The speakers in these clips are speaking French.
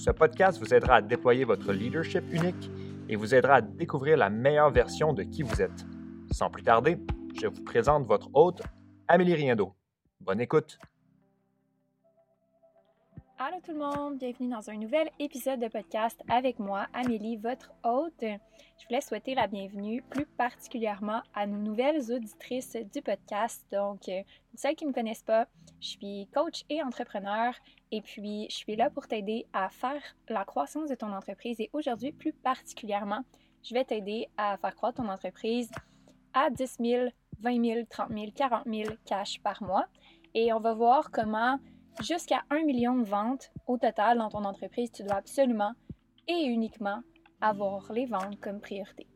ce podcast vous aidera à déployer votre leadership unique et vous aidera à découvrir la meilleure version de qui vous êtes. Sans plus tarder, je vous présente votre hôte, Amélie Riendo. Bonne écoute! Allô tout le monde, bienvenue dans un nouvel épisode de podcast avec moi, Amélie, votre hôte. Je voulais souhaiter la bienvenue plus particulièrement à nos nouvelles auditrices du podcast. Donc, euh, pour celles qui ne me connaissent pas, je suis coach et entrepreneur et puis je suis là pour t'aider à faire la croissance de ton entreprise et aujourd'hui plus particulièrement, je vais t'aider à faire croître ton entreprise à 10 000, 20 000, 30 000, 40 000 cash par mois et on va voir comment jusqu'à 1 million de ventes au total dans ton entreprise, tu dois absolument et uniquement avoir les ventes comme priorité.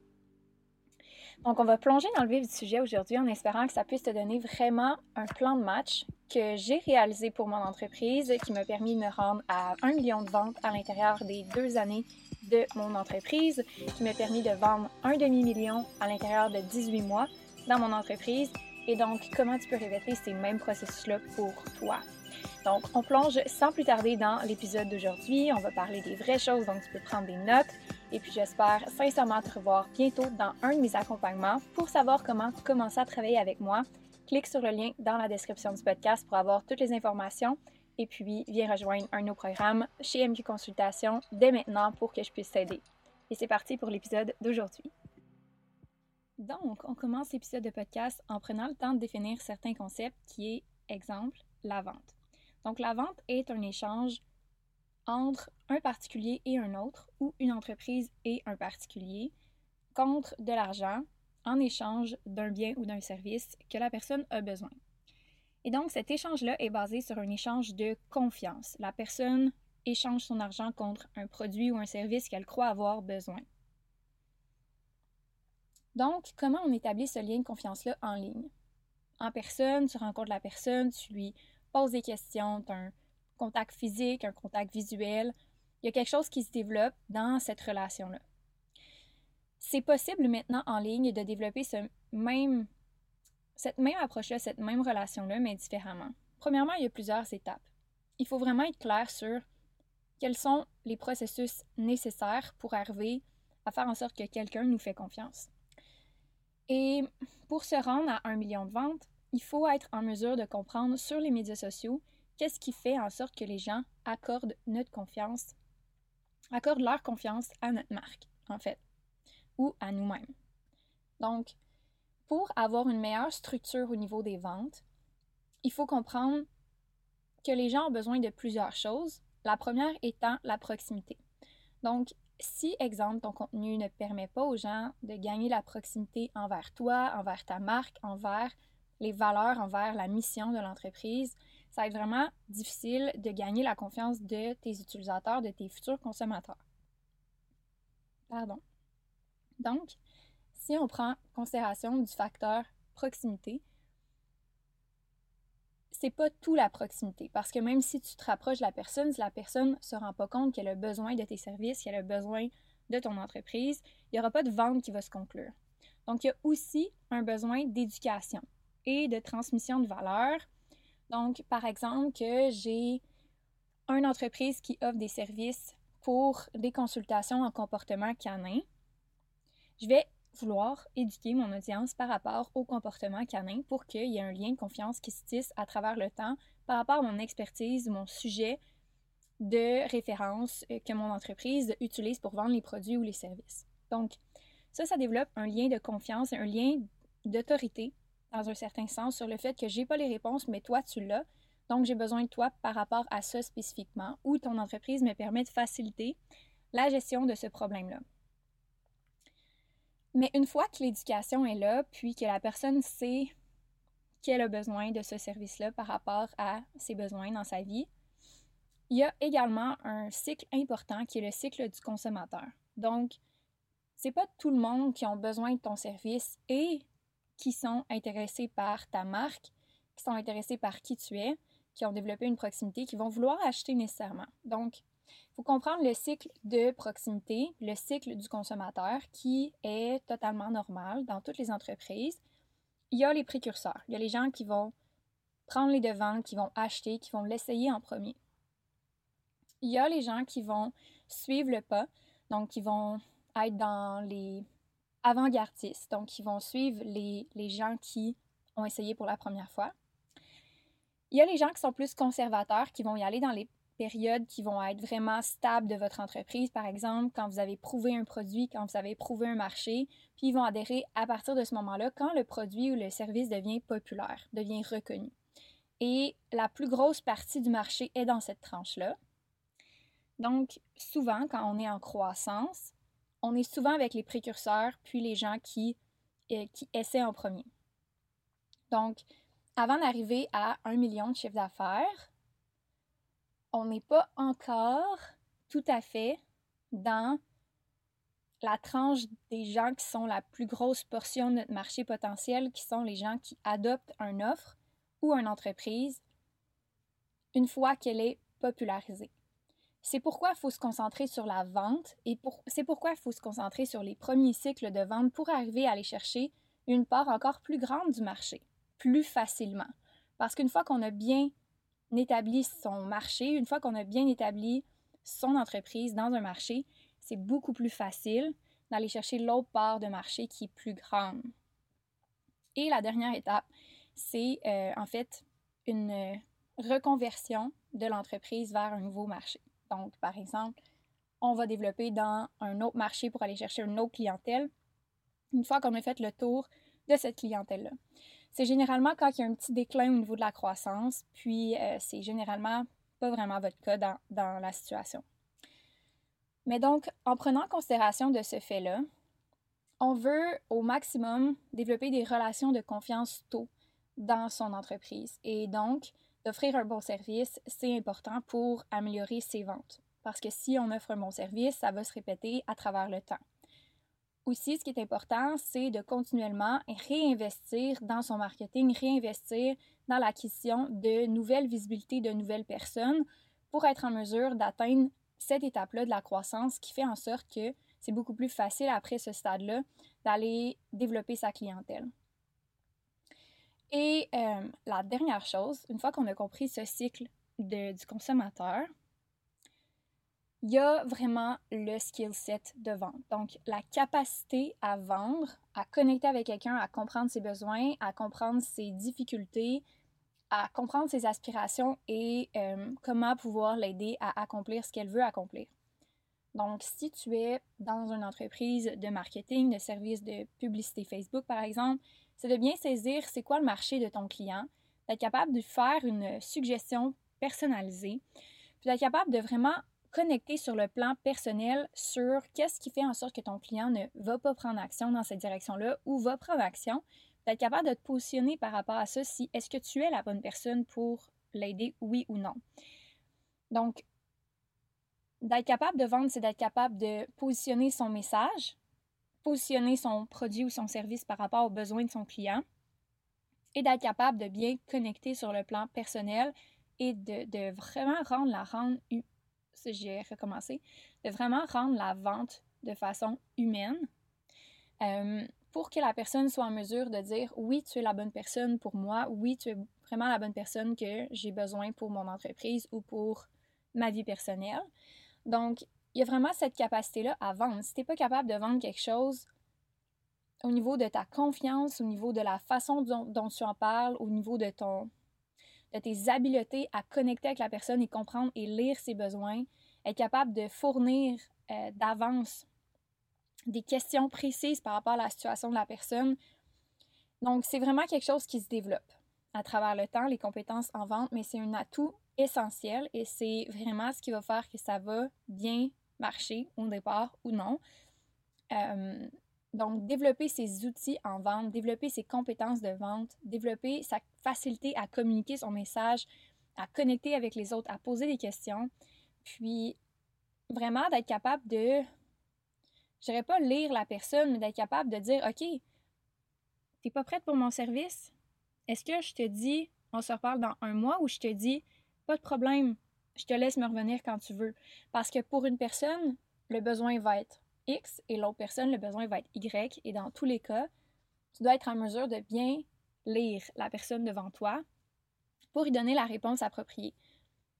Donc, on va plonger dans le vif du sujet aujourd'hui en espérant que ça puisse te donner vraiment un plan de match que j'ai réalisé pour mon entreprise qui m'a permis de me rendre à 1 million de ventes à l'intérieur des deux années de mon entreprise, qui m'a permis de vendre un demi-million à l'intérieur de 18 mois dans mon entreprise. Et donc, comment tu peux répéter ces mêmes processus-là pour toi? Donc, on plonge sans plus tarder dans l'épisode d'aujourd'hui. On va parler des vraies choses, donc tu peux prendre des notes. Et puis, j'espère sincèrement te revoir bientôt dans un de mes accompagnements. Pour savoir comment commencer à travailler avec moi, clique sur le lien dans la description du podcast pour avoir toutes les informations. Et puis, viens rejoindre un de nos programmes chez MQ Consultation dès maintenant pour que je puisse t'aider. Et c'est parti pour l'épisode d'aujourd'hui. Donc, on commence l'épisode de podcast en prenant le temps de définir certains concepts qui est, exemple, la vente. Donc, la vente est un échange entre un particulier et un autre ou une entreprise et un particulier contre de l'argent en échange d'un bien ou d'un service que la personne a besoin. Et donc, cet échange-là est basé sur un échange de confiance. La personne échange son argent contre un produit ou un service qu'elle croit avoir besoin. Donc, comment on établit ce lien de confiance-là en ligne? En personne, tu rencontres la personne, tu lui pose des questions, tu as un contact physique, un contact visuel. Il y a quelque chose qui se développe dans cette relation-là. C'est possible maintenant en ligne de développer ce même, cette même approche-là, cette même relation-là, mais différemment. Premièrement, il y a plusieurs étapes. Il faut vraiment être clair sur quels sont les processus nécessaires pour arriver à faire en sorte que quelqu'un nous fait confiance. Et pour se rendre à un million de ventes, il faut être en mesure de comprendre sur les médias sociaux qu'est-ce qui fait en sorte que les gens accordent notre confiance, accordent leur confiance à notre marque, en fait, ou à nous-mêmes. Donc, pour avoir une meilleure structure au niveau des ventes, il faut comprendre que les gens ont besoin de plusieurs choses, la première étant la proximité. Donc, si, exemple, ton contenu ne permet pas aux gens de gagner la proximité envers toi, envers ta marque, envers les valeurs envers la mission de l'entreprise, ça va être vraiment difficile de gagner la confiance de tes utilisateurs, de tes futurs consommateurs. Pardon. Donc, si on prend considération du facteur proximité, c'est pas tout la proximité. Parce que même si tu te rapproches de la personne, si la personne ne se rend pas compte qu'elle a besoin de tes services, qu'elle a besoin de ton entreprise, il n'y aura pas de vente qui va se conclure. Donc, il y a aussi un besoin d'éducation et de transmission de valeur. Donc, par exemple, que j'ai une entreprise qui offre des services pour des consultations en comportement canin. Je vais vouloir éduquer mon audience par rapport au comportement canin pour qu'il y ait un lien de confiance qui se tisse à travers le temps par rapport à mon expertise, mon sujet de référence que mon entreprise utilise pour vendre les produits ou les services. Donc, ça, ça développe un lien de confiance, un lien d'autorité dans un certain sens sur le fait que j'ai pas les réponses, mais toi, tu l'as. Donc, j'ai besoin de toi par rapport à ça spécifiquement, ou ton entreprise me permet de faciliter la gestion de ce problème-là. Mais une fois que l'éducation est là, puis que la personne sait qu'elle a besoin de ce service-là par rapport à ses besoins dans sa vie, il y a également un cycle important qui est le cycle du consommateur. Donc, c'est pas tout le monde qui a besoin de ton service et qui sont intéressés par ta marque, qui sont intéressés par qui tu es, qui ont développé une proximité, qui vont vouloir acheter nécessairement. Donc, il faut comprendre le cycle de proximité, le cycle du consommateur qui est totalement normal dans toutes les entreprises. Il y a les précurseurs, il y a les gens qui vont prendre les devants, qui vont acheter, qui vont l'essayer en premier. Il y a les gens qui vont suivre le pas, donc qui vont être dans les avant-gardistes, donc qui vont suivre les, les gens qui ont essayé pour la première fois. Il y a les gens qui sont plus conservateurs, qui vont y aller dans les périodes qui vont être vraiment stables de votre entreprise, par exemple, quand vous avez prouvé un produit, quand vous avez prouvé un marché, puis ils vont adhérer à partir de ce moment-là quand le produit ou le service devient populaire, devient reconnu. Et la plus grosse partie du marché est dans cette tranche-là. Donc, souvent, quand on est en croissance, on est souvent avec les précurseurs, puis les gens qui, euh, qui essaient en premier. Donc, avant d'arriver à un million de chiffre d'affaires, on n'est pas encore tout à fait dans la tranche des gens qui sont la plus grosse portion de notre marché potentiel, qui sont les gens qui adoptent une offre ou une entreprise une fois qu'elle est popularisée. C'est pourquoi il faut se concentrer sur la vente et c'est pourquoi il faut se concentrer sur les premiers cycles de vente pour arriver à aller chercher une part encore plus grande du marché, plus facilement. Parce qu'une fois qu'on a bien établi son marché, une fois qu'on a bien établi son entreprise dans un marché, c'est beaucoup plus facile d'aller chercher l'autre part de marché qui est plus grande. Et la dernière étape, c'est euh, en fait une reconversion de l'entreprise vers un nouveau marché. Donc, par exemple, on va développer dans un autre marché pour aller chercher une autre clientèle une fois qu'on a fait le tour de cette clientèle-là. C'est généralement quand il y a un petit déclin au niveau de la croissance, puis euh, c'est généralement pas vraiment votre cas dans, la situation. Mais donc, en prenant en considération de ce fait-là, on veut au maximum développer des relations de confiance tôt dans son entreprise. Et donc, d'offrir un bon service, c'est important pour améliorer ses ventes. Parce que si on offre un bon service, ça va se répéter à travers le temps. Aussi, ce qui est important, c'est de continuellement réinvestir dans son marketing, réinvestir dans l'acquisition de nouvelles visibilités, de nouvelles personnes pour être en mesure d'atteindre cette étape-là de la croissance qui fait en sorte que c'est beaucoup plus facile après ce stade-là d'aller développer sa clientèle. Et euh, la dernière chose, une fois qu'on a compris ce cycle du consommateur, il y a vraiment le skill set de vente. Donc, la capacité à vendre, à connecter avec quelqu'un, à comprendre ses besoins, à comprendre ses difficultés, à comprendre ses aspirations et euh, comment pouvoir l'aider à accomplir ce qu'elle veut accomplir. Donc, si tu es dans une entreprise de marketing, de services de publicité Facebook, par exemple, c'est de bien saisir c'est quoi le marché de ton client, d'être capable de faire une suggestion personnalisée, puis d'être capable de vraiment connecter sur le plan personnel sur qu'est-ce qui fait en sorte que ton client ne va pas prendre action dans cette direction-là ou va prendre action, d'être capable de te positionner par rapport à ça si est-ce que tu es la bonne personne pour l'aider, oui ou non. Donc, d'être capable de vendre, c'est d'être capable de positionner son message, positionner son produit ou son service par rapport aux besoins de son client et d'être capable de bien connecter sur le plan personnel et de, vraiment rendre la rendre, j'ai recommencé, de vraiment rendre la vente de façon humaine euh, pour que la personne soit en mesure de dire oui, tu es la bonne personne pour moi, oui, tu es vraiment la bonne personne que j'ai besoin pour mon entreprise ou pour ma vie personnelle. Donc, il y a vraiment cette capacité-là à vendre. Si tu n'es pas capable de vendre quelque chose au niveau de ta confiance, au niveau de la façon dont, tu en parles, au niveau de, ton, de tes habiletés à connecter avec la personne et comprendre et lire ses besoins, être capable de fournir euh, d'avance des questions précises par rapport à la situation de la personne. Donc, c'est vraiment quelque chose qui se développe à travers le temps, les compétences en vente, mais c'est un atout essentiel et c'est vraiment ce qui va faire que ça va bien marcher au départ ou non. Euh, donc, développer ses outils en vente, développer ses compétences de vente, développer sa facilité à communiquer son message à connecter avec les autres, à poser des questions, puis vraiment d'être capable de, je dirais pas lire la personne, mais d'être capable de dire, OK, t'es pas prête pour mon service? Est-ce que je te dis, on se reparle dans un mois ou je te dis, pas de problème, je te laisse me revenir quand tu veux? Parce que pour une personne, le besoin va être X et l'autre personne, le besoin va être Y. Et dans tous les cas, tu dois être en mesure de bien lire la personne devant toi pour y donner la réponse appropriée.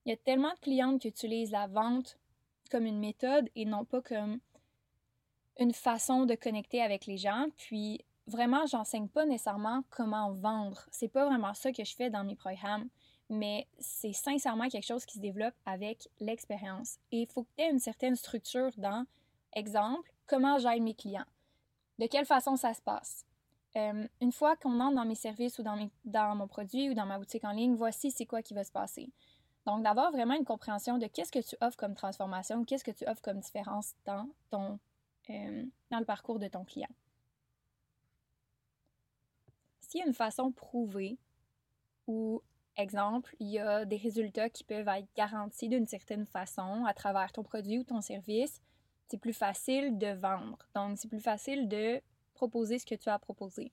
Il y a tellement de clientes qui utilisent la vente comme une méthode et non pas comme une façon de connecter avec les gens. Puis vraiment, j'enseigne pas nécessairement comment vendre. C'est pas vraiment ça que je fais dans mes programmes, mais c'est sincèrement quelque chose qui se développe avec l'expérience. Et il faut que tu aies une certaine structure dans, exemple, comment j'aide mes clients? De quelle façon ça se passe? Euh, une fois qu'on entre dans mes services ou dans, dans mon produit ou dans ma boutique en ligne, voici c'est quoi qui va se passer. Donc, d'avoir vraiment une compréhension de qu'est-ce que tu offres comme transformation, qu'est-ce que tu offres comme différence dans, ton, euh, dans le parcours de ton client. S'il y a une façon prouvée ou, exemple, il y a des résultats qui peuvent être garantis d'une certaine façon à travers ton produit ou ton service, c'est plus facile de vendre. Donc, c'est plus facile de proposer ce que tu as proposé.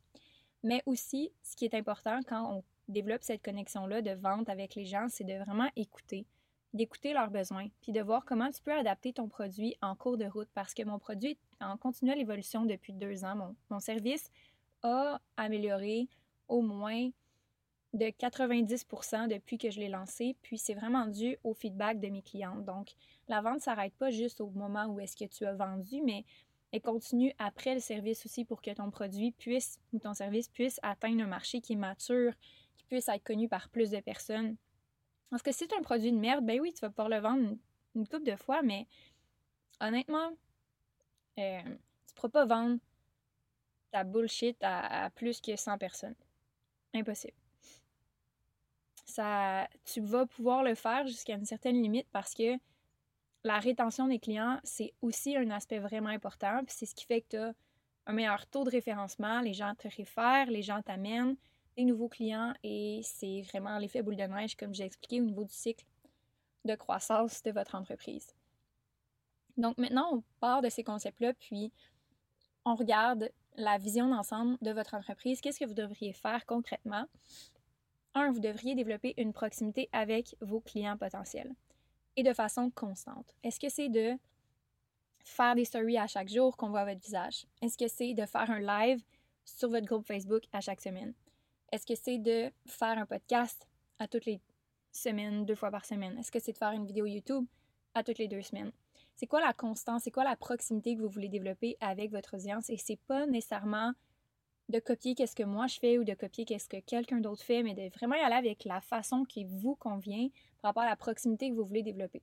Mais aussi, ce qui est important quand on développe cette connexion-là de vente avec les gens, c'est de vraiment écouter, d'écouter leurs besoins, puis de voir comment tu peux adapter ton produit en cours de route parce que mon produit est en continuelle évolution depuis deux ans. Mon, mon service a amélioré au moins de 90% depuis que je l'ai lancé, puis c'est vraiment dû au feedback de mes clientes. Donc, la vente ne s'arrête pas juste au moment où est-ce que tu as vendu, mais et continue après le service aussi pour que ton produit puisse ou ton service puisse atteindre un marché qui est mature, qui puisse être connu par plus de personnes. Parce que si tu un produit de merde, ben oui, tu vas pouvoir le vendre une, couple de fois, mais honnêtement, euh, tu ne pourras pas vendre ta bullshit à, plus que 100 personnes. Impossible. Tu vas pouvoir le faire jusqu'à une certaine limite parce que la rétention des clients, c'est aussi un aspect vraiment important. Puis c'est ce qui fait que tu as un meilleur taux de référencement, les gens te réfèrent, les gens t'amènent des nouveaux clients et c'est vraiment l'effet boule de neige, comme j'ai expliqué, au niveau du cycle de croissance de votre entreprise. Donc maintenant, on part de ces concepts-là, puis on regarde la vision d'ensemble de votre entreprise. Qu'est-ce que vous devriez faire concrètement? Un, vous devriez développer une proximité avec vos clients potentiels et de façon constante. Est-ce que c'est de faire des stories à chaque jour qu'on voit votre visage? Est-ce que c'est de faire un live sur votre groupe Facebook à chaque semaine? Est-ce que c'est de faire un podcast à toutes les semaines, deux fois par semaine? Est-ce que c'est de faire une vidéo YouTube à toutes les deux semaines? C'est quoi la constance? C'est quoi la proximité que vous voulez développer avec votre audience? Et c'est pas nécessairement de copier qu'est-ce que moi je fais ou de copier qu'est-ce que quelqu'un d'autre fait, mais de vraiment y aller avec la façon qui vous convient par rapport à la proximité que vous voulez développer.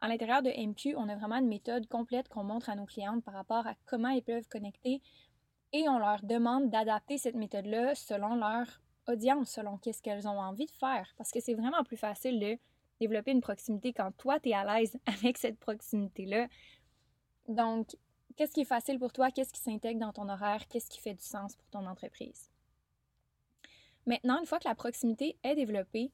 À l'intérieur de MQ, on a vraiment une méthode complète qu'on montre à nos clientes par rapport à comment ils peuvent connecter et on leur demande d'adapter cette méthode-là selon leur audience, selon qu'est-ce qu'elles ont envie de faire. Parce que c'est vraiment plus facile de développer une proximité quand toi, tu es à l'aise avec cette proximité-là. Donc, qu'est-ce qui est facile pour toi, qu'est-ce qui s'intègre dans ton horaire, qu'est-ce qui fait du sens pour ton entreprise? Maintenant, une fois que la proximité est développée,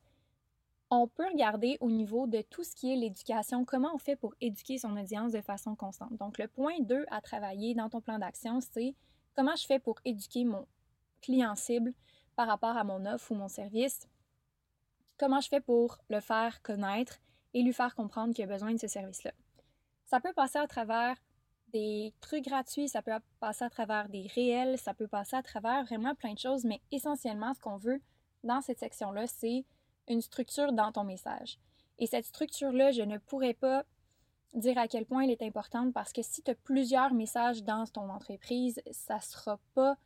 on peut regarder au niveau de tout ce qui est l'éducation, comment on fait pour éduquer son audience de façon constante. Donc, le point 2 à travailler dans ton plan d'action, c'est comment je fais pour éduquer mon client cible par rapport à mon offre ou mon service, comment je fais pour le faire connaître et lui faire comprendre qu'il a besoin de ce service-là? Ça peut passer à travers des trucs gratuits, ça peut passer à travers des réels, ça peut passer à travers vraiment plein de choses, mais essentiellement, ce qu'on veut dans cette section-là, c'est une structure dans ton message. Et cette structure-là, je ne pourrais pas dire à quel point elle est importante parce que si tu as plusieurs messages dans ton entreprise, ça ne sera pas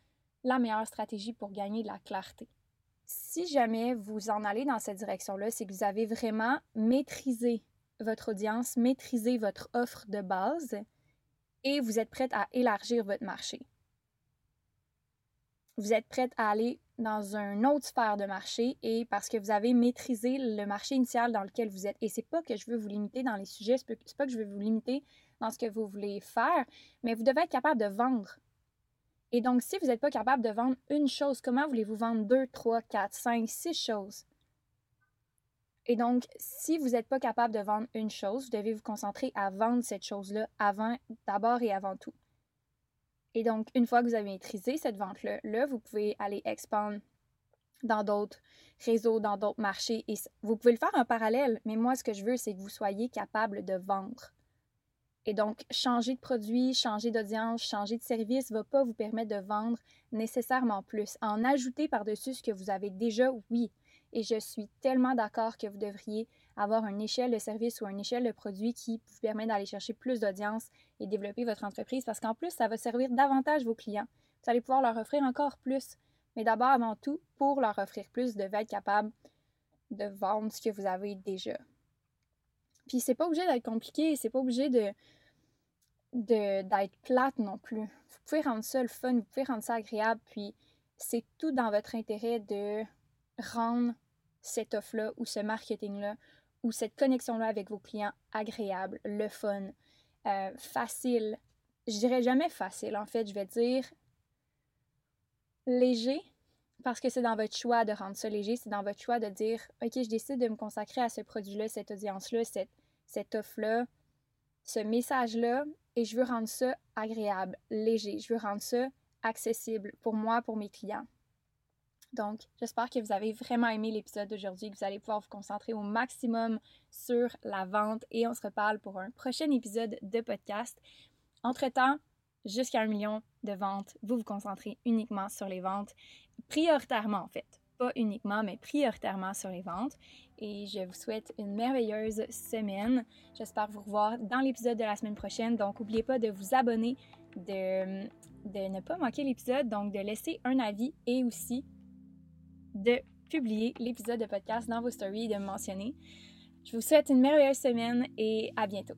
la meilleure stratégie pour gagner de la clarté. Si jamais vous en allez dans cette direction-là, c'est que vous avez vraiment maîtrisé votre audience, maîtrisé votre offre de base et vous êtes prête à élargir votre marché. Vous êtes prête à aller dans une autre sphère de marché et parce que vous avez maîtrisé le marché initial dans lequel vous êtes. Et c'est pas que je veux vous limiter dans les sujets, c'est pas que je veux vous limiter dans ce que vous voulez faire, mais vous devez être capable de vendre. Et donc, si vous n'êtes pas capable de vendre une chose, comment voulez-vous vendre deux, trois, quatre, cinq, six choses? Et donc, si vous n'êtes pas capable de vendre une chose, vous devez vous concentrer à vendre cette chose-là avant, d'abord et avant tout. Et donc, une fois que vous avez maîtrisé cette vente-là, là, vous pouvez aller expandre dans d'autres réseaux, dans d'autres marchés. Et vous pouvez le faire en parallèle, mais moi, ce que je veux, c'est que vous soyez capable de vendre. Et donc, changer de produit, changer d'audience, changer de service ne va pas vous permettre de vendre nécessairement plus. En ajouter par-dessus ce que vous avez déjà, oui. Et je suis tellement d'accord que vous devriez avoir une échelle de service ou une échelle de produit qui vous permet d'aller chercher plus d'audience et développer votre entreprise parce qu'en plus, ça va servir davantage vos clients. Vous allez pouvoir leur offrir encore plus. Mais d'abord, avant tout, pour leur offrir plus, vous devez être capable de vendre ce que vous avez déjà. Puis c'est pas obligé d'être compliqué, c'est pas obligé de d'être plate non plus. Vous pouvez rendre ça le fun, vous pouvez rendre ça agréable, puis c'est tout dans votre intérêt de rendre cette offre-là ou ce marketing-là ou cette connexion-là avec vos clients agréable, le fun, euh, facile. Je dirais jamais facile, en fait, je vais dire léger, parce que c'est dans votre choix de rendre ça léger, c'est dans votre choix de dire, OK, je décide de me consacrer à ce produit-là, cette audience-là, cette, cette offre-là, ce message-là, et je veux rendre ça agréable, léger, je veux rendre ça accessible pour moi, pour mes clients. Donc, j'espère que vous avez vraiment aimé l'épisode d'aujourd'hui, que vous allez pouvoir vous concentrer au maximum sur la vente et on se reparle pour un prochain épisode de podcast. Entre-temps, jusqu'à un million de ventes, vous vous concentrez uniquement sur les ventes, prioritairement en fait. Pas uniquement, mais prioritairement sur les ventes. Et je vous souhaite une merveilleuse semaine. J'espère vous revoir dans l'épisode de la semaine prochaine. Donc, n'oubliez pas de vous abonner, de, de ne pas manquer l'épisode, donc de laisser un avis et aussi de publier l'épisode de podcast dans vos stories et de me mentionner. Je vous souhaite une merveilleuse semaine et à bientôt.